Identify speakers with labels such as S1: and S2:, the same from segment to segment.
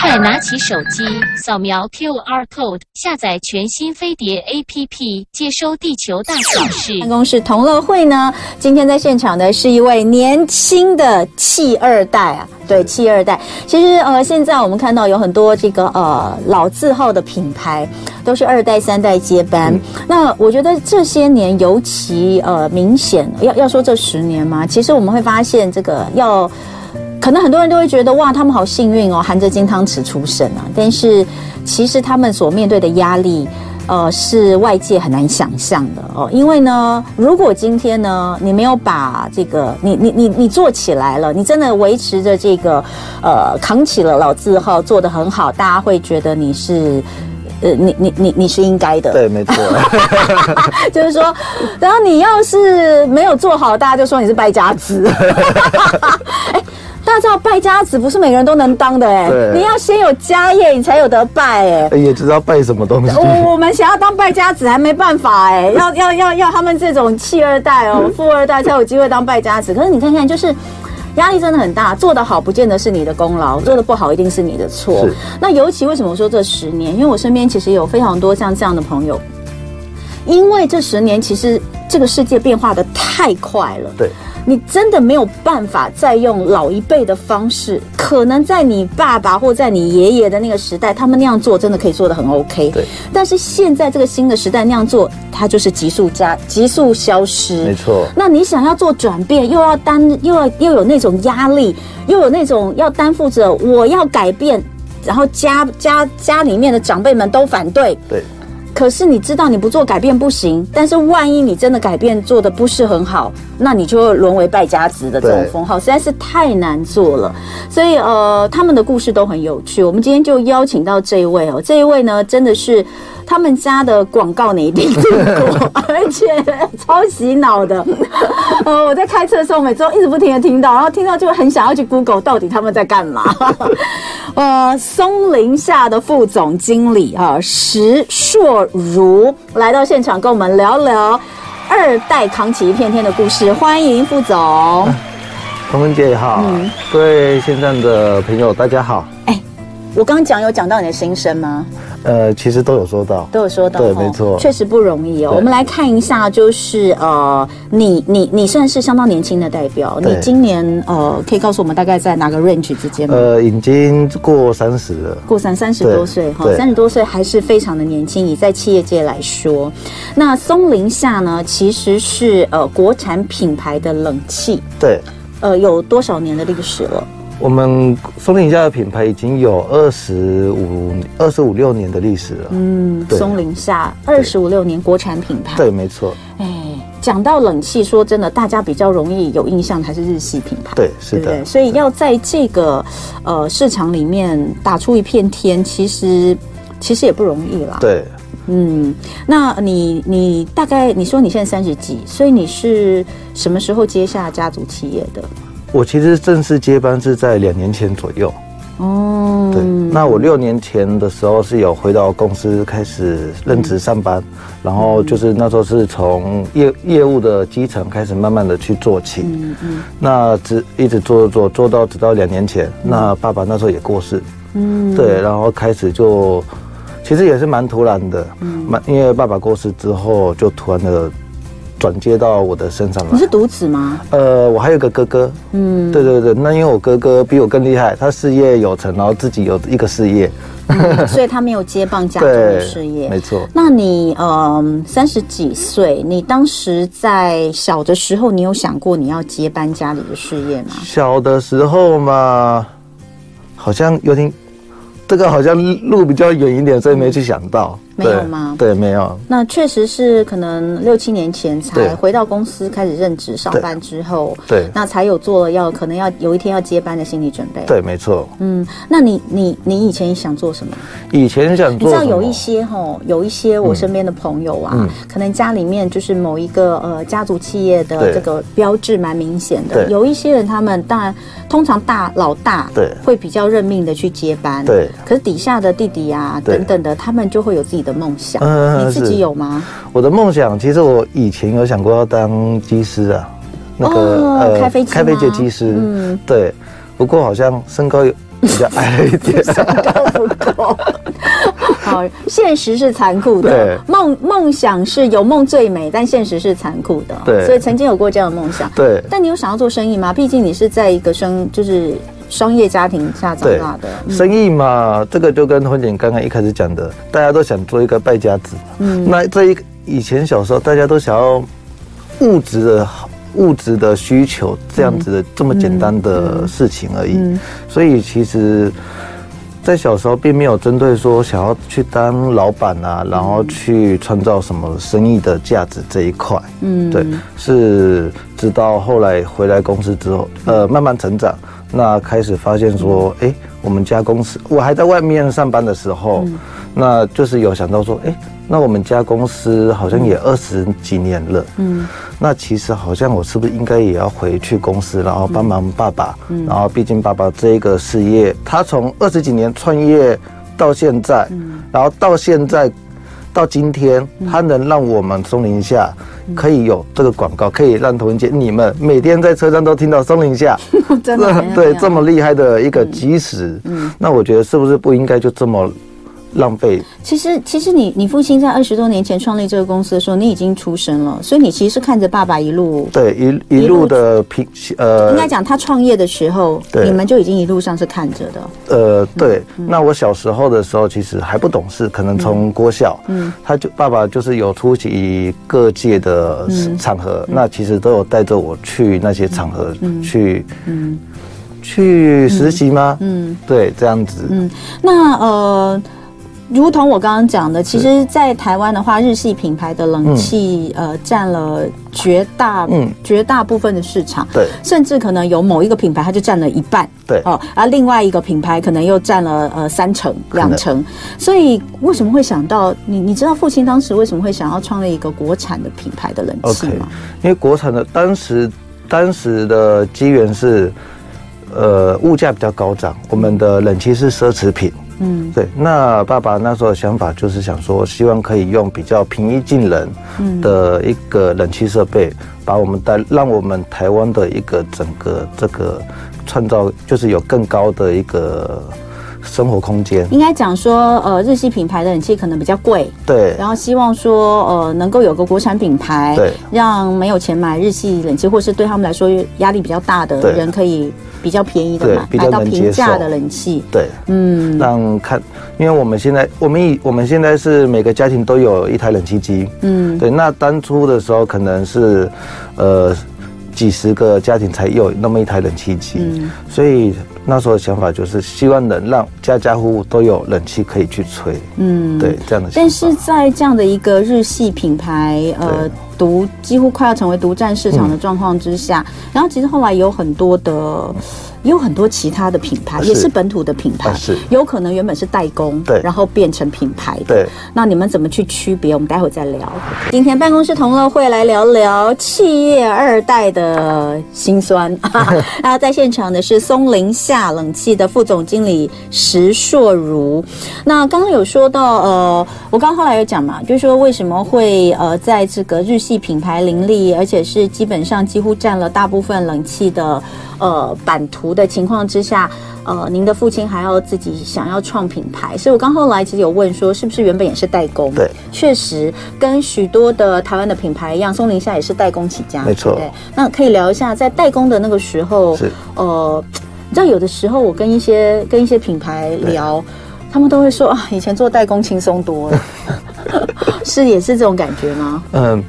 S1: 快拿起手机，扫描 QR code，下载全新飞碟 APP，接收地球大小事。
S2: 办公室同乐会呢，今天在现场的是一位年轻的气二代啊，对，气二代。其实呃，现在我们看到有很多这个呃老字号的品牌，都是二代、三代接班。嗯、那我觉得这些年尤其呃明显，要要说这十年嘛，其实我们会发现这个要。可能很多人都会觉得哇，他们好幸运哦，含着金汤匙出生啊。但是其实他们所面对的压力，呃，是外界很难想象的哦。因为呢，如果今天呢，你没有把这个，你你你你做起来了，你真的维持着这个，呃，扛起了老字号，做得很好，大家会觉得你是，呃，你你你你是应该的。
S3: 对，没错。
S2: 就是说，然后你要是没有做好，大家就说你是败家子。哎。大家知道败家子不是每个人都能当的哎，你要先有家业，你才有得败哎。
S3: 也知道败什么东西。
S2: 我我们想要当败家子还没办法哎，要要要要他们这种弃二代哦，富二代才有机会当败家子。可是你看看，就是压力真的很大，做得好不见得是你的功劳，做得不好一定是你的错。那尤其为什么说这十年？因为我身边其实有非常多像这样的朋友，因为这十年其实这个世界变化的太快了。
S3: 对。
S2: 你真的没有办法再用老一辈的方式，可能在你爸爸或在你爷爷的那个时代，他们那样做真的可以做得很 OK。
S3: 对。
S2: 但是现在这个新的时代那样做，它就是急速加急速消失。
S3: 没错。
S2: 那你想要做转变，又要担又要又有那种压力，又有那种要担负着我要改变，然后家家家里面的长辈们都反对。
S3: 对。
S2: 可是你知道你不做改变不行，但是万一你真的改变做得不是很好，那你就会沦为败家子的这种封号，实在是太难做了。所以呃，他们的故事都很有趣。我们今天就邀请到这一位哦，这一位呢真的是他们家的广告你一定听过，而且超洗脑的。呃，我在开车的时候，每周一直不停的听到，然后听到就很想要去 Google 到底他们在干嘛。呃，松林下的副总经理啊，石硕如来到现场，跟我们聊聊二代扛起一片天的故事。欢迎副总，
S3: 彤彤姐好，嗯，各位线上的朋友大家好。哎，
S2: 我刚刚讲有讲到你的心声吗？
S3: 呃，其实都有说到，
S2: 都有说到，
S3: 对，没错，
S2: 确实不容易哦。我们来看一下，就是呃，你你你算是相当年轻的代表，你今年呃，可以告诉我们大概在哪个 range 之间吗？
S3: 呃，已经过三十了，
S2: 过三三十多岁哈，三十多岁还是非常的年轻，以在企业界来说，那松林下呢，其实是呃国产品牌的冷气，
S3: 对，
S2: 呃，有多少年的历史了？
S3: 我们松林下的品牌已经有二十五、二十五六年的历史了。
S2: 嗯，松林下二十五六年国产品牌。
S3: 对，没错。
S2: 哎，讲到冷气，说真的，大家比较容易有印象还是日系品牌。
S3: 对，是的。
S2: 对，所以要在这个呃市场里面打出一片天，其实其实也不容易啦。
S3: 对。
S2: 嗯，那你你大概你说你现在三十几，所以你是什么时候接下家族企业的？
S3: 我其实正式接班是在两年前左右，
S2: 哦，
S3: 对，那我六年前的时候是有回到公司开始任职上班，嗯、然后就是那时候是从业业务的基层开始慢慢的去做起，嗯嗯，那直一直做做做到直到两年前，嗯、那爸爸那时候也过世，嗯，对，然后开始就其实也是蛮突然的，嗯，蛮因为爸爸过世之后就突然的。转接到我的身上了。
S2: 你是独子吗？
S3: 呃，我还有个哥哥。嗯，对对对，那因为我哥哥比我更厉害，他事业有成，然后自己有一个事业，
S2: 嗯、所以他没有接棒家族的 事业。
S3: 没错。
S2: 那你呃三十几岁，你当时在小的时候，你有想过你要接班家里的事业吗？
S3: 小的时候嘛，好像有点。这个好像路比较远一点，所以没去想到。
S2: 没有吗？
S3: 对，没有。
S2: 那确实是可能六七年前才回到公司开始任职上班之后，
S3: 对，
S2: 那才有做了要可能要有一天要接班的心理准备。
S3: 对，没错。
S2: 嗯，那你你你以前想做什么？
S3: 以前想做，
S2: 你知道有一些哈，有一些我身边的朋友啊，可能家里面就是某一个呃家族企业的这个标志蛮明显的。有一些人他们当然通常大老大对会比较认命的去接班，对。可是底下的弟弟啊等等的，他们就会有自己的梦想。嗯，你自己有吗？
S3: 我的梦想，其实我以前有想过要当机师啊，那个呃开飞机开飞机的机师。嗯，对。不过好像身高有比较矮了一点，
S2: 身高不够。好，现实是残酷的，梦梦想是有梦最美，但现实是残酷的。
S3: 对，
S2: 所以曾经有过这样的梦想。
S3: 对，
S2: 但你有想要做生意吗？毕竟你是在一个生就是双业家庭下长大的。
S3: 嗯、生意嘛，这个就跟婚姐刚刚一开始讲的，大家都想做一个败家子。嗯，那这一以前小时候大家都想要物质的物质的需求，这样子的这么简单的事情而已。所以其实。在小时候并没有针对说想要去当老板啊，然后去创造什么生意的价值这一块，嗯，对，是直到后来回来公司之后，呃，慢慢成长，那开始发现说，哎，我们家公司，我还在外面上班的时候，那就是有想到说，哎。那我们家公司好像也二十几年了，嗯，那其实好像我是不是应该也要回去公司，然后帮忙爸爸，嗯，然后毕竟爸爸这个事业，他从二十几年创业到现在，嗯，然后到现在到今天，它能让我们松林下可以有这个广告，可以让彤雯姐你们每天在车上都听到松林下，
S2: 真的
S3: 对这么厉害的一个基石，嗯，那我觉得是不是不应该就这么。浪费。
S2: 其实，其实你你父亲在二十多年前创立这个公司的时候，你已经出生了，所以你其实是看着爸爸一路
S3: 对一一路的拼呃，
S2: 应该讲他创业的时候，对你们就已经一路上是看着的。
S3: 呃，对。嗯、那我小时候的时候，其实还不懂事，可能从国小，嗯，他就爸爸就是有出席各界的场合，嗯、那其实都有带着我去那些场合去，嗯，去实习吗？嗯，嗯对，这样子。嗯，
S2: 那呃。如同我刚刚讲的，其实，在台湾的话，日系品牌的冷气，呃，占了绝大绝大部分的市场。对，甚至可能有某一个品牌，它就占了一半。
S3: 对，哦，
S2: 而另外一个品牌可能又占了呃三成、两成。所以，为什么会想到你？你知道父亲当时为什么会想要创立一个国产的品牌的冷气吗？
S3: 因为国产的当时当时的机缘是，呃，物价比较高涨，我们的冷气是奢侈品。嗯，对，那爸爸那时候的想法就是想说，希望可以用比较平易近人的一个冷气设备，把我们带，让我们台湾的一个整个这个创造，就是有更高的一个生活空间。
S2: 应该讲说，呃，日系品牌的冷气可能比较贵，
S3: 对，
S2: 然后希望说，呃，能够有个国产品牌，对，让没有钱买日系冷气，或是对他们来说压力比较大的人可以。比较便宜的嘛，买到平价的冷气。
S3: 对，嗯，让看，因为我们现在，我们以我们现在是每个家庭都有一台冷气机，嗯，对。那当初的时候可能是，呃，几十个家庭才有那么一台冷气机，嗯，所以那时候的想法就是希望能让家家户户都有冷气可以去吹，嗯，对，这样的。
S2: 但是在这样的一个日系品牌，呃。独几乎快要成为独占市场的状况之下，嗯、然后其实后来有很多的，也有很多其他的品牌，是也是本土的品牌，有可能原本是代工，对，然后变成品牌的。对，那你们怎么去区别？我们待会再聊。今天办公室同乐会来聊聊企业二代的辛酸。然后在现场的是松林下冷气的副总经理石硕如。那刚刚有说到，呃，我刚刚后来有讲嘛，就是说为什么会呃在这个日系。品牌林立，而且是基本上几乎占了大部分冷气的呃版图的情况之下，呃，您的父亲还要自己想要创品牌，所以我刚后来其实有问说，是不是原本也是代工？
S3: 对，
S2: 确实跟许多的台湾的品牌一样，松林下也是代工起家，
S3: 没错。对，
S2: 那可以聊一下在代工的那个时候，是呃，你知道有的时候我跟一些跟一些品牌聊，他们都会说啊，以前做代工轻松多了，是也是这种感觉吗？嗯。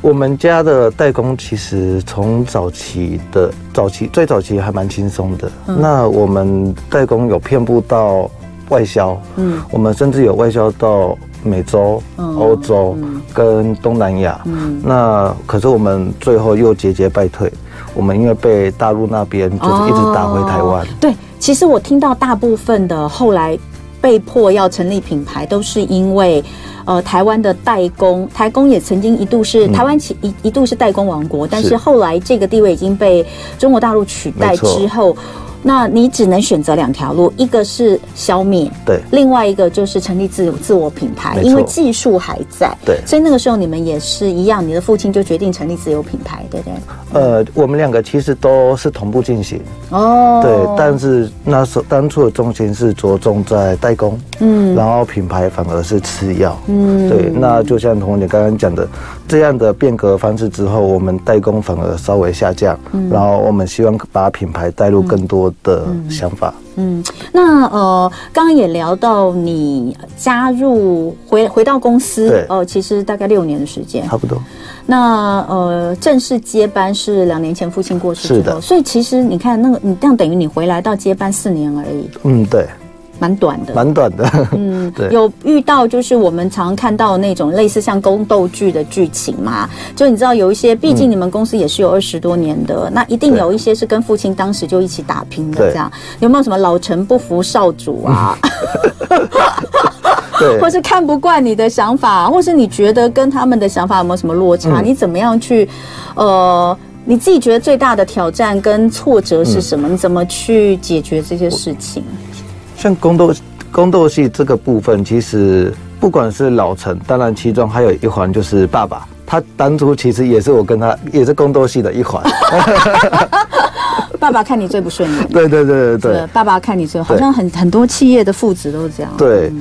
S3: 我们家的代工其实从早期的早期最早期还蛮轻松的。嗯、那我们代工有遍布到外销，嗯，我们甚至有外销到美洲、嗯、欧洲跟东南亚。嗯，那可是我们最后又节节败退。我们因为被大陆那边就是一直打回台湾。哦。
S2: 对，其实我听到大部分的后来被迫要成立品牌，都是因为。呃，台湾的代工，台工也曾经一度是台湾起一一度是代工王国，但是后来这个地位已经被中国大陆取代之后，那你只能选择两条路，一个是消灭，
S3: 对，
S2: 另外一个就是成立自自我品牌，因为技术还在，
S3: 对，
S2: 所以那个时候你们也是一样，你的父亲就决定成立自有品牌，对不对？
S3: 呃，我们两个其实都是同步进行，
S2: 哦，
S3: 对，但是那时候当初的重心是着重在代工，嗯，然后品牌反而是次要，嗯，对，那就像童姐刚刚讲的，这样的变革方式之后，我们代工反而稍微下降，嗯，然后我们希望把品牌带入更多。的想法，
S2: 嗯，那呃，刚刚也聊到你加入回回到公司，哦，呃，其实大概六年的时间，
S3: 差不多。
S2: 那呃，正式接班是两年前父亲过世之后，是的，所以其实你看那个，你这样等于你回来到接班四年而已，
S3: 嗯，对。
S2: 蛮短的，
S3: 蛮短的。
S2: 嗯，对，有遇到就是我们常看到那种类似像宫斗剧的剧情嘛？就你知道有一些，毕竟你们公司也是有二十多年的，嗯，那一定有一些是跟父亲当时就一起打拼的，这样有没有什么老臣不服少主啊？
S3: 对，
S2: 或是看不惯你的想法，或是你觉得跟他们的想法有没有什么落差？嗯，你怎么样去呃，你自己觉得最大的挑战跟挫折是什么？嗯，你怎么去解决这些事情？
S3: 像宫斗宫斗戏这个部分，其实不管是老陈，当然其中还有一环就是爸爸，他当初其实也是我跟他也是宫斗戏的一环。
S2: 爸爸看你最不顺眼。
S3: 对对对对对。
S2: 爸爸看你最好像很很多企业的父子都是这样。
S3: 对，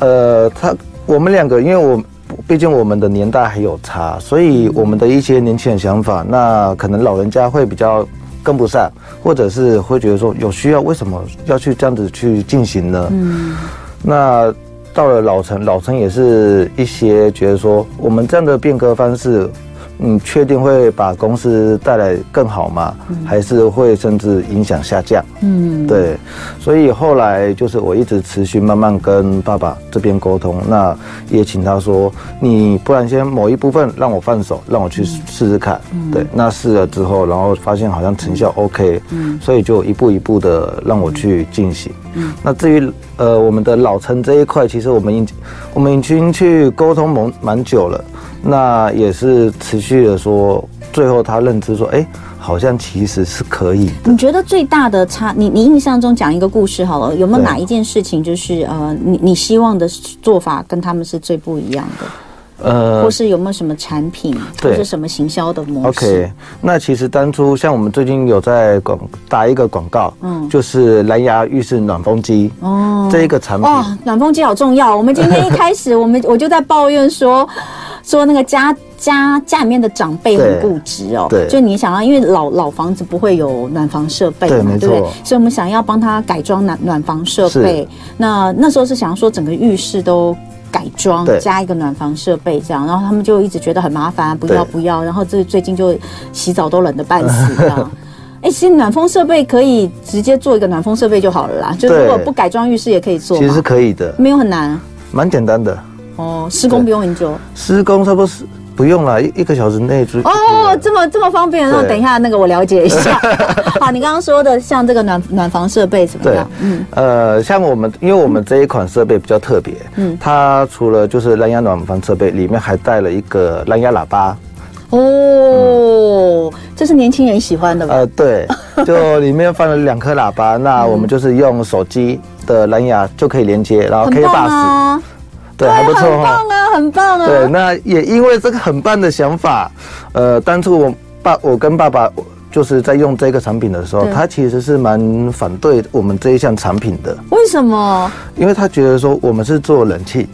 S3: 呃，他我们两个，因为我毕竟我们的年代还有差，所以我们的一些年轻人想法，那可能老人家会比较。跟不上，或者是会觉得说有需要，为什么要去这样子去进行呢？嗯，那到了老陈，老陈也是一些觉得说，我们这样的变革方式。你确定会把公司带来更好吗？还是会甚至影响下降？嗯，对。所以后来就是我一直持续慢慢跟爸爸这边沟通，那也请他说，你不然先某一部分让我放手，让我去试试看。对，那试了之后，然后发现好像成效 OK，嗯，所以就一步一步的让我去进行。嗯，那至于呃我们的老陈这一块，其实我们已经我们已经去沟通蛮蛮久了。那也是持续的说，最后他认知说，哎，好像其实是可以的。
S2: 你觉得最大的差，你你印象中讲一个故事好了，有没有哪一件事情就是呃，你你希望的做法跟他们是最不一样的？呃，或是有没有什么产品，或是什么行销的模式
S3: ？OK，那其实当初像我们最近有在广打一个广告，嗯，就是蓝牙浴室暖风机哦，这一个产品哦，
S2: 暖风机好重要。我们今天一开始，我们我就在抱怨说。说那个家家家里面的长辈很固执哦，对，就你想要，因为老老房子不会有暖房设备嘛，对不对？所以我们想要帮他改装暖暖房设备。那那时候是想要说整个浴室都改装，加一个暖房设备这样，然后他们就一直觉得很麻烦，不要不要。然后这最近就洗澡都冷得半死这样。哎，其实暖风设备可以直接做一个暖风设备就好了啦，就如果不改装浴室也可以做，
S3: 其实是可以的，
S2: 没有很难，
S3: 蛮简单的。
S2: 哦，施工不用很久，
S3: 施工差不多是不用了，一一个小时内就
S2: 哦，这么这么方便，那等一下那个我了解一下。好，你刚刚说的像这个暖暖房设备怎么样？嗯，呃，
S3: 像我们，因为我们这一款设备比较特别，嗯，它除了就是蓝牙暖房设备，里面还带了一个蓝牙喇叭。
S2: 哦，嗯、这是年轻人喜欢的吧？
S3: 呃，对，就里面放了两颗喇叭，那我们就是用手机的蓝牙就可以连接，然后可以把
S2: 死。
S3: 对，还不错，
S2: 很棒啊，很棒啊。
S3: 对，那也因为这个很棒的想法，呃，当初我爸，我跟爸爸就是在用这个产品的时候，他其实是蛮反对我们这一项产品的。
S2: 为什么？
S3: 因为他觉得说我们是做冷气，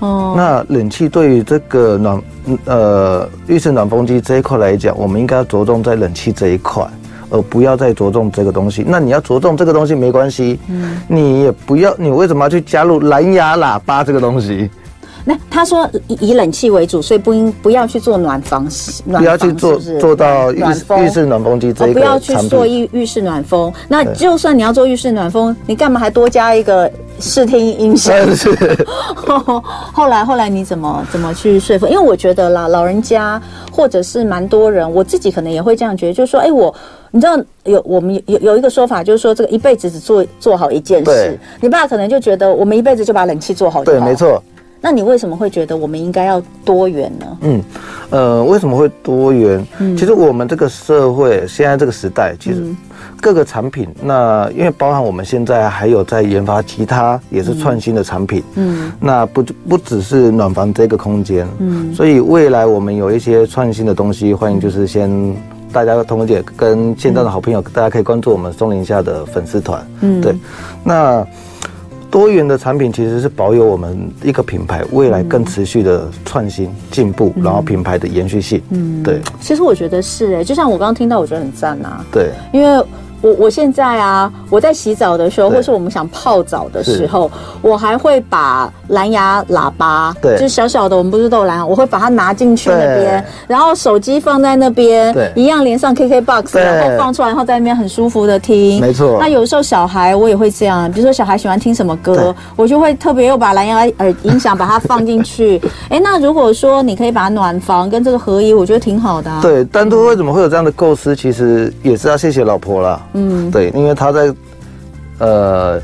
S3: 哦，那冷气对于这个暖，呃，浴室暖风机这一块来讲，我们应该要着重在冷气这一块。而不要再着重这个东西。那你要着重这个东西没关系，嗯，你也不要，你为什么要去加入蓝牙喇叭这个东西？
S2: 那他说以以冷气为主，所以不应不要去做暖房，
S3: 不要去做做到浴浴室暖风机这个、哦、不要去
S2: 做浴浴室暖风。那就算你要做浴室暖风，你干嘛还多加一个视听音响？是 后来后来你怎么怎么去说服？因为我觉得啦，老人家或者是蛮多人，我自己可能也会这样觉得，就是说，哎，我你知道有我们有有一个说法，就是说这个一辈子只做做好一件事。你爸可能就觉得我们一辈子就把冷气做好就好，
S3: 对，没错。
S2: 那你为什么会觉得我们应该要多元呢？
S3: 嗯，呃，为什么会多元？嗯，其实我们这个社会现在这个时代，其实各个产品，那因为包含我们现在还有在研发其他也是创新的产品，嗯，那不不只是暖房这个空间，嗯，所以未来我们有一些创新的东西，欢迎就是先大家同姐跟现在的好朋友，大家可以关注我们松林下的粉丝团，嗯，对，那。多元的产品其实是保有我们一个品牌未来更持续的创新进步，然后品牌的延续性。嗯，对。
S2: 其实我觉得是哎，就像我刚刚听到，我觉得很赞啊。
S3: 对，
S2: 因为。我我现在啊，我在洗澡的时候，或是我们想泡澡的时候，我还会把蓝牙喇叭，对，就是小小的，我们不是都有蓝牙，我会把它拿进去那边，然后手机放在那边，对，一样连上 KKBOX，然后放出来，然后在那边很舒服的听，没错。那有时候小孩我也会这样，比如说小孩喜欢听什么歌，我就会特别又把蓝牙耳音响把它放进去。哎，那如果说你可以把暖房跟这个合一，我觉得挺好的啊。
S3: 对，当初为什么会有这样的构思？其实也是要谢谢老婆啦。嗯，对，因为他在，呃，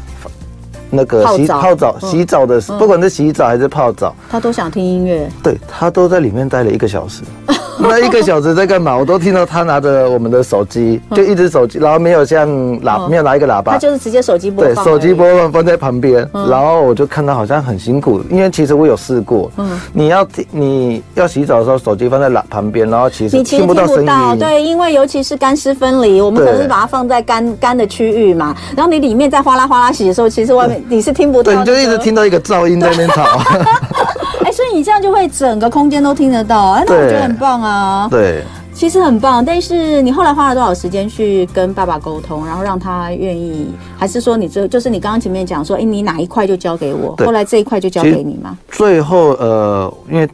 S3: 那个洗泡澡、洗澡的不管是洗澡还是泡澡，
S2: 他都想听音乐。
S3: 对，他都在里面待了一个小时。那一个小时在干嘛？我都听到他拿着我们的手机，就一只手机，然后没有像喇，没有拿一个喇叭，
S2: 他就是直接手机播放。
S3: 对，手机播放放在旁边，然后我就看他好像很辛苦，因为其实我有试过，嗯，你要听，你要洗澡的时候，手机放在喇旁边，然后其实听不到声音。
S2: 对，因为尤其是干湿分离，我们可能是把它放在干干的区域嘛，然后你里面在哗啦哗啦洗的时候，其实外面你是听不到。
S3: 对，你就一直听到一个噪音在那边吵。
S2: 你这样就会整个空间都听得到，哎，那我觉得很棒啊。
S3: 对，
S2: 其实很棒。但是你后来花了多少时间去跟爸爸沟通，然后让他愿意，还是说你这就是你刚刚前面讲说，哎，你哪一块就交给我，后来这一块就交给你吗？
S3: 最后，呃，因为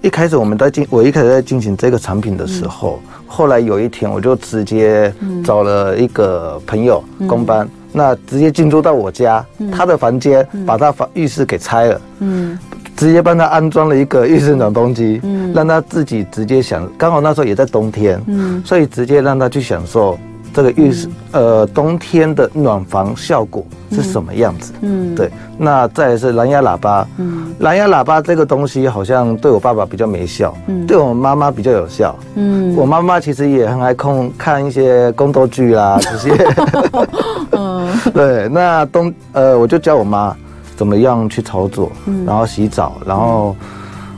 S3: 一开始我们在进，我一开始在进行这个产品的时候，嗯、后来有一天我就直接找了一个朋友工班，嗯、那直接进驻到我家，嗯、他的房间，嗯、把他房浴室给拆了，嗯。直接帮他安装了一个浴室暖风机，嗯，让他自己直接享，刚好那时候也在冬天，嗯，所以直接让他去享受这个浴室，嗯、呃，冬天的暖房效果是什么样子，嗯，对。那再来是蓝牙喇叭，嗯，蓝牙喇叭这个东西好像对我爸爸比较没效，嗯，对我妈妈比较有效，嗯，我妈妈其实也很爱空看一些宫斗剧啦这些，嗯，对。那冬，呃，我就教我妈。怎么样去操作？然后洗澡，然后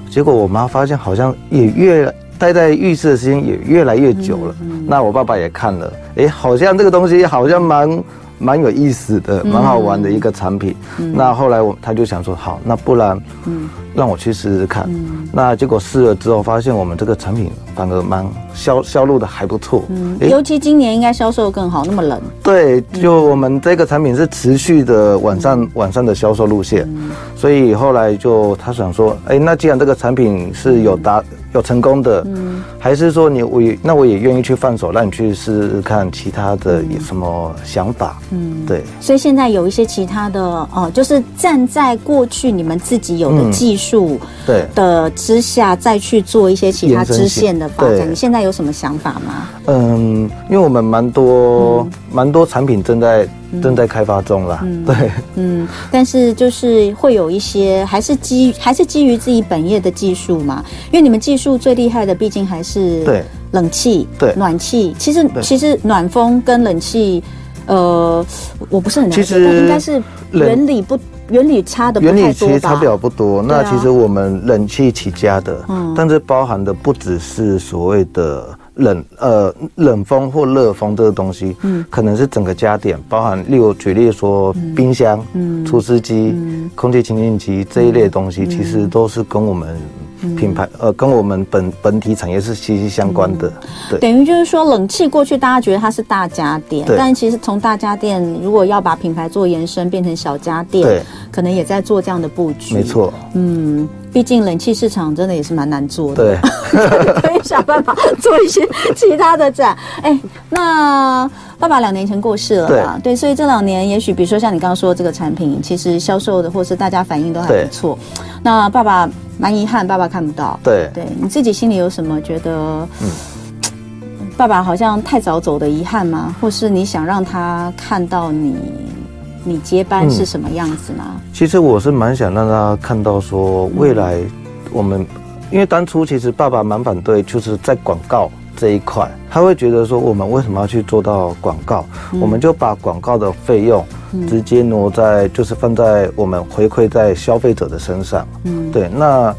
S3: 结果我妈发现好像也越待在浴室的时间也越来越久了。那我爸爸也看了，哎，好像这个东西好像蛮蛮有意思的，蛮好玩的一个产品。那后来我他就想说，好，那不然，让我去试试看。那结果试了之后，发现我们这个产品反而蛮销销路的还不错。
S2: 嗯，尤其今年应该销售更好，那么冷。
S3: 对，就我们这个产品是持续的晚上晚上的销售路线，所以后来就他想说，哎，那既然这个产品是有达有成功的，嗯，还是说你我也那我也愿意去放手，让你去试试看其他的有什么想法。嗯，对。
S2: 所以现在有一些其他的哦，就是站在过去你们自己有的技术对的之下，再去做一些其他支线的发展。你现在有什么想法吗？
S3: 嗯，因为我们蛮多蛮多产品正在正在开发中啦。对，
S2: 嗯，但是就是会有一些还是基还是基于自己本业的技术嘛，因为你们技术最厉害的毕竟还是对冷气对暖气。其实其实暖风跟冷气，呃，我不是很了解，但应该是原理不。原理差的原理其实
S3: 差不了不多。那其实我们冷气起家的，嗯，但是包含的不只是所谓的冷呃冷风或热风这个东西，嗯，可能是整个家电，包含例如举例说冰箱、嗯，除湿机、空气清净机这一类东西，其实都是跟我们。品牌呃，跟我们本本体产业是息息相关的，对。
S2: 等于就是说，冷气过去大家觉得它是大家电，但其实从大家电如果要把品牌做延伸，变成小家电，对，可能也在做这样的布局。
S3: 没错，
S2: 嗯，毕竟冷气市场真的也是蛮难做的，
S3: 对，
S2: 可以想办法做一些其他的展。哎，那爸爸两年前过世了嘛？对，所以这两年也许比如说像你刚刚说的这个产品，其实销售的或是大家反应都还不错。那爸爸。蛮遗憾，爸爸看不到。
S3: 对，
S2: 对，你自己心里有什么觉得，嗯，爸爸好像太早走的遗憾吗？或是你想让他看到你你接班是什么样子吗？嗯、
S3: 其实我是蛮想让他看到说，未来我们，嗯、因为当初其实爸爸蛮反对，就是在广告这一块，他会觉得说，我们为什么要去做到广告？嗯、我们就把广告的费用直接挪在，就是放在我们回馈在消费者的身上。嗯，对，那。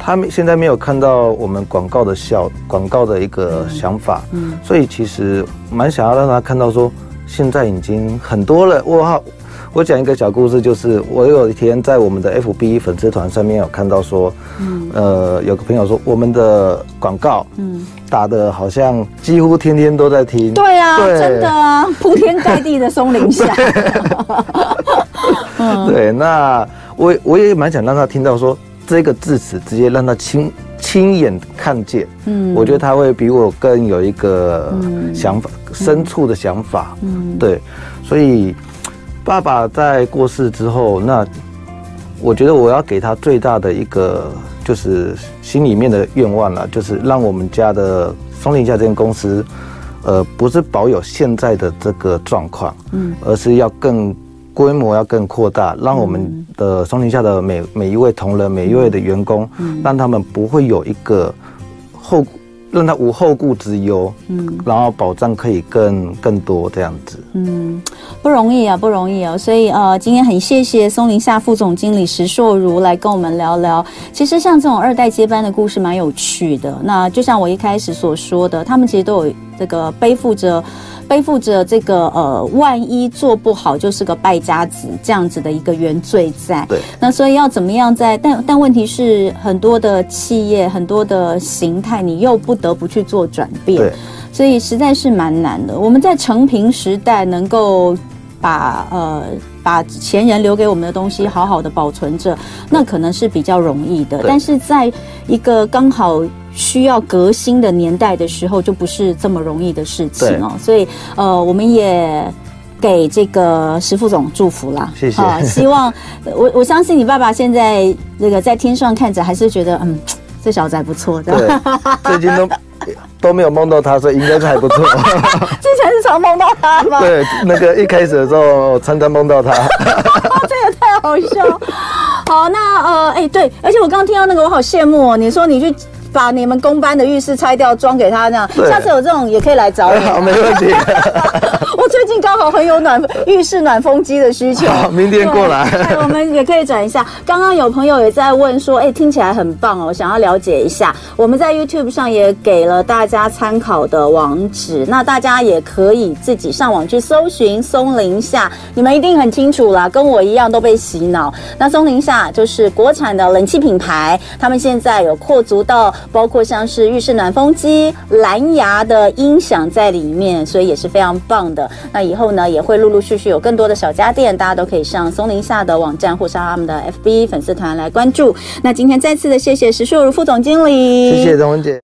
S3: 他们现在没有看到我们广告的效，广告的一个想法，嗯，所以其实蛮想要让他看到说，现在已经很多了。我我讲一个小故事，就是我有一天在我们的 FB 粉丝团上面有看到说，嗯，呃，有个朋友说我们的广告，嗯，打的好像几乎天天都在听，
S2: 对啊，对。真的啊，铺天盖地的松林下，
S3: 对，那我我也蛮想让他听到说。这个字词直接让他亲亲眼看见，嗯，我觉得他会比我更有一个想法，嗯、深处的想法，嗯，对，所以爸爸在过世之后，那我觉得我要给他最大的一个就是心里面的愿望了，就是让我们家的松林下这间公司，呃，不是保有现在的这个状况，嗯，而是要更。规模要更扩大，让我们的松林下的每每一位同仁、每一位的员工，嗯、让他们不会有一个后，让他无后顾之忧，嗯，然后保障可以更更多这样子，
S2: 嗯，不容易啊，不容易啊，所以呃，今天很谢谢松林下副总经理石硕如来跟我们聊聊。其实像这种二代接班的故事蛮有趣的，那就像我一开始所说的，他们其实都有这个背负着。背负着这个呃，万一做不好就是个败家子这样子的一个原罪在。
S3: 对。
S2: 那所以要怎么样在？但但问题是，很多的企业，很多的形态，你又不得不去做转变。对。所以实在是蛮难的。我们在成平时代能够把呃把前人留给我们的东西好好的保存着，那可能是比较容易的。但是在一个刚好。需要革新的年代的时候，就不是这么容易的事情哦。所以，呃，我们也给这个石副总祝福啦。
S3: 谢谢。啊，
S2: 希望我我相信你爸爸现在那个在天上看着，还是觉得嗯，这小子还不错的。
S3: 对，最近都都没有梦到他，所以应该是还不错。
S2: 之前是常梦到他吗？
S3: 对，那个一开始的时候，常常梦到他。
S2: 这也太好笑。好，那呃，哎，对，而且我刚刚听到那个，我好羡慕哦。你说你去。把你们公班的浴室拆掉，装给他那样。下次有这种也可以来找我。
S3: 好，没问题。
S2: 我最近刚好很有暖浴室暖风机的需求。
S3: 好，明天过来。
S2: 我们也可以转一下。刚刚有朋友也在问说，哎、欸，听起来很棒哦，想要了解一下。我们在 YouTube 上也给了大家参考的网址，那大家也可以自己上网去搜寻松林下。你们一定很清楚啦，跟我一样都被洗脑。那松林下就是国产的冷气品牌，他们现在有扩足到。包括像是浴室暖风机、蓝牙的音响在里面，所以也是非常棒的。那以后呢，也会陆陆续续有更多的小家电，大家都可以上松林下的网站或上他们的 FB 粉丝团来关注。那今天再次的谢谢石秀如副总经理，
S3: 谢谢董姐。